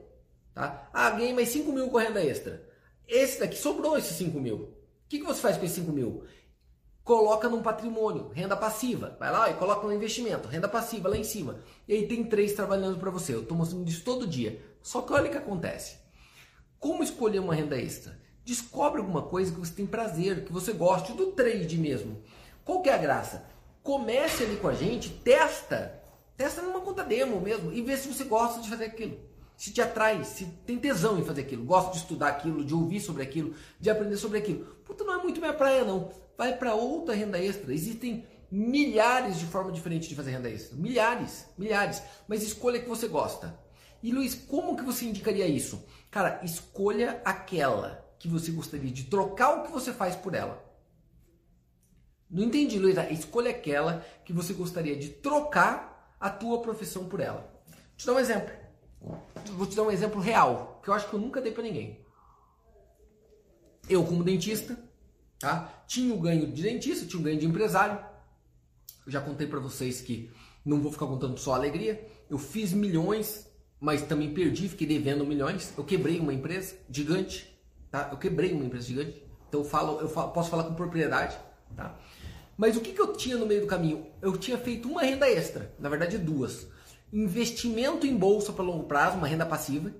Tá? Ah, ganhei mais 5 mil com a renda extra. Esse daqui sobrou esses 5 mil. O que, que você faz com esses 5 mil? Coloca num patrimônio, renda passiva. Vai lá e coloca no investimento, renda passiva lá em cima. E aí tem três trabalhando para você. Eu estou mostrando isso todo dia. Só que olha o que acontece. Como escolher uma renda extra? Descobre alguma coisa que você tem prazer, que você goste do trade mesmo. Qual que é a graça? Comece ali com a gente, testa. Testa numa conta demo mesmo e vê se você gosta de fazer aquilo se te atrai, se tem tesão em fazer aquilo, gosta de estudar aquilo, de ouvir sobre aquilo, de aprender sobre aquilo. Puta, não é muito minha praia não. Vai para outra renda extra. Existem milhares de formas diferentes de fazer renda extra. Milhares, milhares. Mas escolha que você gosta. E Luiz, como que você indicaria isso? Cara, escolha aquela que você gostaria de trocar o que você faz por ela. Não entendi, Luiz. Escolha aquela que você gostaria de trocar a tua profissão por ela. Vou te dar um exemplo. Vou te dar um exemplo real, que eu acho que eu nunca dei para ninguém. Eu, como dentista, tá? tinha o ganho de dentista, tinha o ganho de empresário. Eu já contei para vocês que não vou ficar contando só alegria. Eu fiz milhões mas também perdi, fiquei devendo milhões. Eu quebrei uma empresa gigante, tá? Eu quebrei uma empresa gigante. Então eu falo, eu falo, posso falar com propriedade, tá? Mas o que, que eu tinha no meio do caminho? Eu tinha feito uma renda extra, na verdade duas. Investimento em bolsa para longo prazo, uma renda passiva.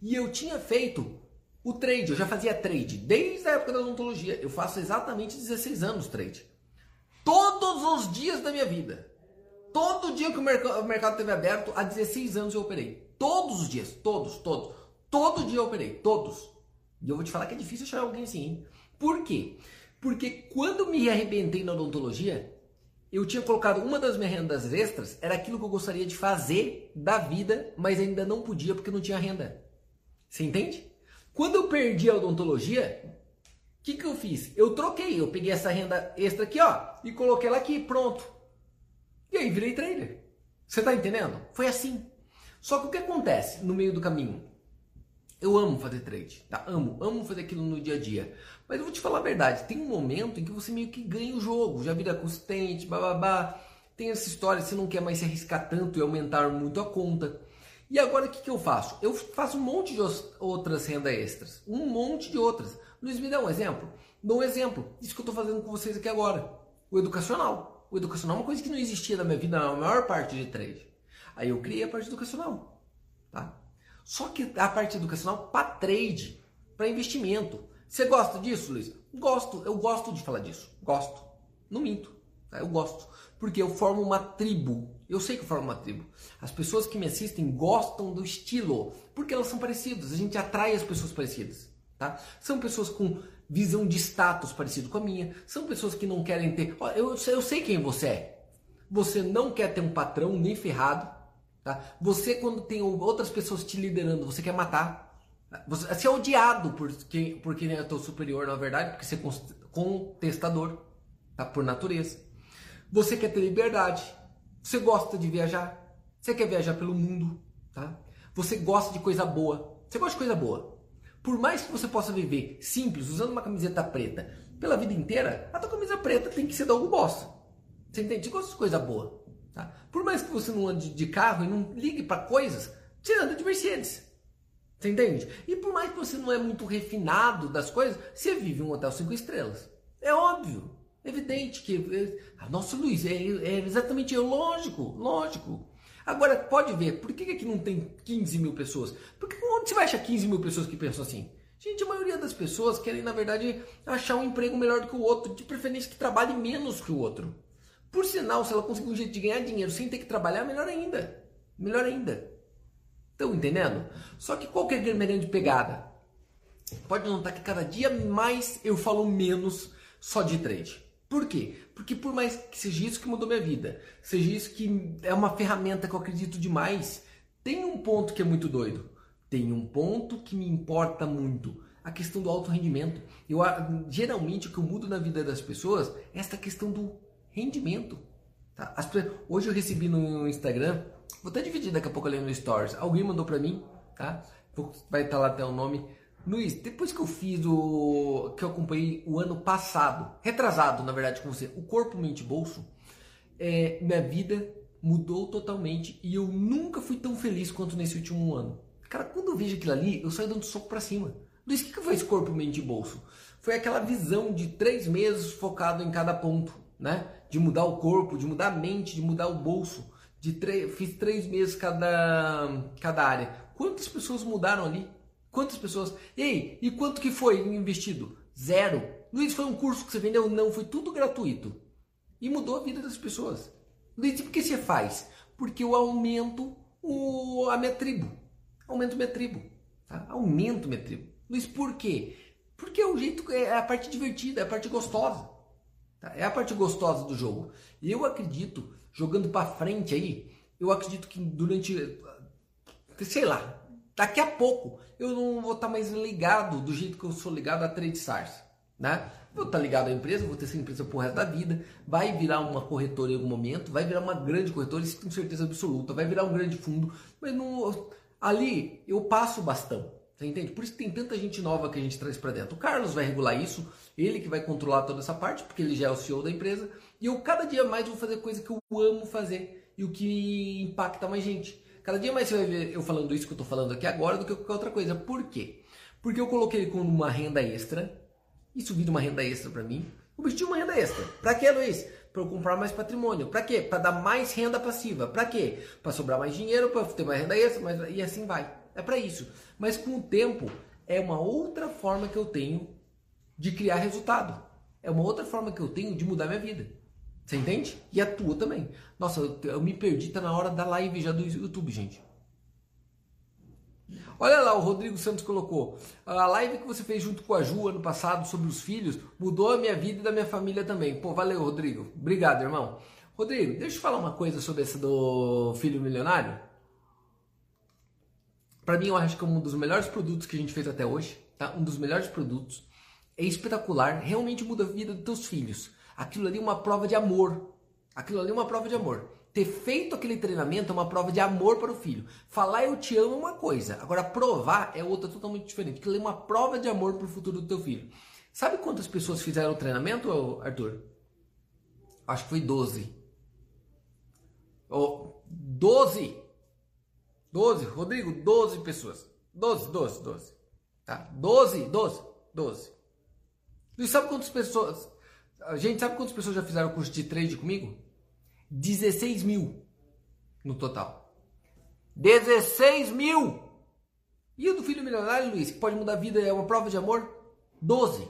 E eu tinha feito o trade, eu já fazia trade desde a época da odontologia. Eu faço exatamente 16 anos trade. Todos os dias da minha vida. Todo dia que o mercado, o mercado teve aberto, há 16 anos eu operei. Todos os dias, todos, todos. Todo dia eu operei, todos. E eu vou te falar que é difícil achar alguém assim, hein? Por quê? Porque quando me arrebentei na odontologia, eu tinha colocado uma das minhas rendas extras, era aquilo que eu gostaria de fazer da vida, mas ainda não podia porque não tinha renda. Você entende? Quando eu perdi a odontologia, o que, que eu fiz? Eu troquei, eu peguei essa renda extra aqui, ó, e coloquei ela aqui, pronto. E aí virei trader. Você tá entendendo? Foi assim. Só que o que acontece no meio do caminho? Eu amo fazer trade, tá? Amo, amo fazer aquilo no dia a dia. Mas eu vou te falar a verdade, tem um momento em que você meio que ganha o jogo, já vira consistente, bababá. Tem essa história, você não quer mais se arriscar tanto e aumentar muito a conta. E agora o que, que eu faço? Eu faço um monte de outras rendas extras. Um monte de outras. Luiz, me dá um exemplo? Dou um exemplo. Isso que eu estou fazendo com vocês aqui agora. O educacional. O educacional é uma coisa que não existia na minha vida na maior parte de trade. Aí eu criei a parte educacional, tá? Só que a parte educacional para trade, para investimento. Você gosta disso, Luiz? Gosto, eu gosto de falar disso. Gosto. Não minto. Tá? Eu gosto. Porque eu formo uma tribo. Eu sei que eu formo uma tribo. As pessoas que me assistem gostam do estilo. Porque elas são parecidas. A gente atrai as pessoas parecidas. Tá? São pessoas com visão de status parecido com a minha. São pessoas que não querem ter. Eu, eu sei quem você é. Você não quer ter um patrão nem ferrado. Tá? Você, quando tem outras pessoas te liderando, você quer matar. Você, é odiado por quem, por quem é teu superior, na verdade, porque você é contestador, tá? por natureza. Você quer ter liberdade. Você gosta de viajar. Você quer viajar pelo mundo. Tá? Você gosta de coisa boa. Você gosta de coisa boa. Por mais que você possa viver simples, usando uma camiseta preta pela vida inteira, a tua camisa preta tem que ser da Hugo Boss. Você entende? Você gosta de coisa boa. Tá? Por mais que você não ande de carro e não ligue para coisas, você anda de Mercedes. Você entende? E por mais que você não é muito refinado das coisas, você vive um hotel cinco estrelas. É óbvio, evidente que. Ah, nossa, Luiz, é, é exatamente é lógico, lógico. Agora, pode ver, por que aqui não tem 15 mil pessoas? Porque onde você vai achar 15 mil pessoas que pensam assim? Gente, a maioria das pessoas querem, na verdade, achar um emprego melhor do que o outro, de preferência que trabalhe menos que o outro. Por sinal, se ela conseguir um jeito de ganhar dinheiro sem ter que trabalhar, melhor ainda. Melhor ainda. Estão entendendo? Só que qual que é grande pegada? Pode notar que cada dia mais eu falo menos só de trade. Por quê? Porque por mais que seja isso que mudou minha vida, seja isso que é uma ferramenta que eu acredito demais, tem um ponto que é muito doido. Tem um ponto que me importa muito. A questão do alto rendimento. Eu, geralmente o que eu mudo na vida das pessoas é essa questão do rendimento. Tá? As, hoje eu recebi no Instagram, vou até dividir daqui a pouco ali no Stories. Alguém mandou para mim, tá? Vai estar lá até o nome Luiz, depois que eu fiz o. que eu acompanhei o ano passado, retrasado na verdade com você, o Corpo, Mente Bolso, é, minha vida mudou totalmente e eu nunca fui tão feliz quanto nesse último ano. Cara, quando eu vejo aquilo ali, eu saio dando soco pra cima. Luiz, o que foi esse Corpo, Mente Bolso? Foi aquela visão de três meses focado em cada ponto, né? De mudar o corpo, de mudar a mente, de mudar o bolso. De Fiz três meses cada, cada área. Quantas pessoas mudaram ali? Quantas pessoas? Ei, e quanto que foi investido? Zero. Luiz, foi um curso que você vendeu? Não, foi tudo gratuito. E mudou a vida das pessoas. Luiz, e por que você faz? Porque eu aumento o, a minha tribo. Aumento minha tribo. Tá? Aumento minha tribo. Luiz, por quê? Porque é o jeito, é a parte divertida, é a parte gostosa. Tá? É a parte gostosa do jogo. E eu acredito, jogando para frente aí, eu acredito que durante, sei lá, Daqui a pouco eu não vou estar mais ligado do jeito que eu sou ligado a Trade SARS. Né? Vou estar ligado à empresa, vou ter essa empresa por resto da vida, vai virar uma corretora em algum momento, vai virar uma grande corretora, isso tenho certeza absoluta, vai virar um grande fundo, mas não, ali eu passo o bastão. Você entende? Por isso que tem tanta gente nova que a gente traz para dentro. O Carlos vai regular isso, ele que vai controlar toda essa parte, porque ele já é o CEO da empresa. E eu cada dia mais vou fazer coisa que eu amo fazer e o que impacta mais gente. Cada dia mais você vai ver eu falando isso que eu estou falando aqui agora do que qualquer outra coisa. Por quê? Porque eu coloquei ele como uma renda extra e subi de uma renda extra para mim. O bicho tinha uma renda extra. Para quê, Luiz? Para eu comprar mais patrimônio. Para quê? Para dar mais renda passiva. Para quê? Para sobrar mais dinheiro, para ter mais renda extra, mas... e assim vai. É para isso. Mas com o tempo é uma outra forma que eu tenho de criar resultado. É uma outra forma que eu tenho de mudar minha vida. Você entende? E a tua também. Nossa, eu, me perdi, tá na hora da live já do YouTube, gente. Olha lá, o Rodrigo Santos colocou. A live que você fez junto com a Ju ano passado sobre os filhos mudou a minha vida e da minha família também. Pô, valeu, Rodrigo. Obrigado, irmão. Rodrigo, deixa eu falar uma coisa sobre essa do filho milionário. Para mim, eu acho que é um dos melhores produtos que a gente fez até hoje. Tá? Um dos melhores produtos. É espetacular. Realmente muda a vida dos teus filhos. Aquilo ali é uma prova de amor. Aquilo ali é uma prova de amor. Ter feito aquele treinamento é uma prova de amor para o filho. Falar eu te amo é uma coisa. Agora, provar é outra totalmente diferente. Aquilo é uma prova de amor para o futuro do teu filho. Sabe quantas pessoas fizeram o treinamento, Arthur? Acho que foi 12. Oh, 12! 12, Rodrigo, 12 pessoas. 12, 12, 12. Tá? 12, 12, 12. E sabe quantas pessoas a gente sabe quantas pessoas já fizeram o curso de trade comigo? 16 mil no total. 16 mil! E o do filho milionário, Luiz, que pode mudar a vida, é uma prova de amor? 12.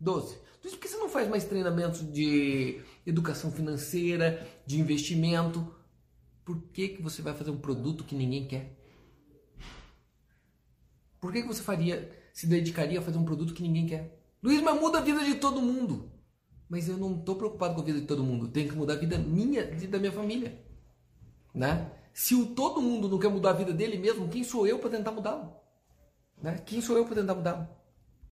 12. Luiz, por que você não faz mais treinamentos de educação financeira, de investimento? Por que, que você vai fazer um produto que ninguém quer? Por que, que você faria se dedicaria a fazer um produto que ninguém quer. Luiz, mas muda a vida de todo mundo. Mas eu não estou preocupado com a vida de todo mundo. Tenho que mudar a vida minha e da minha família. Né? Se o todo mundo não quer mudar a vida dele mesmo, quem sou eu para tentar mudá-lo? Né? Quem sou eu para tentar mudá-lo?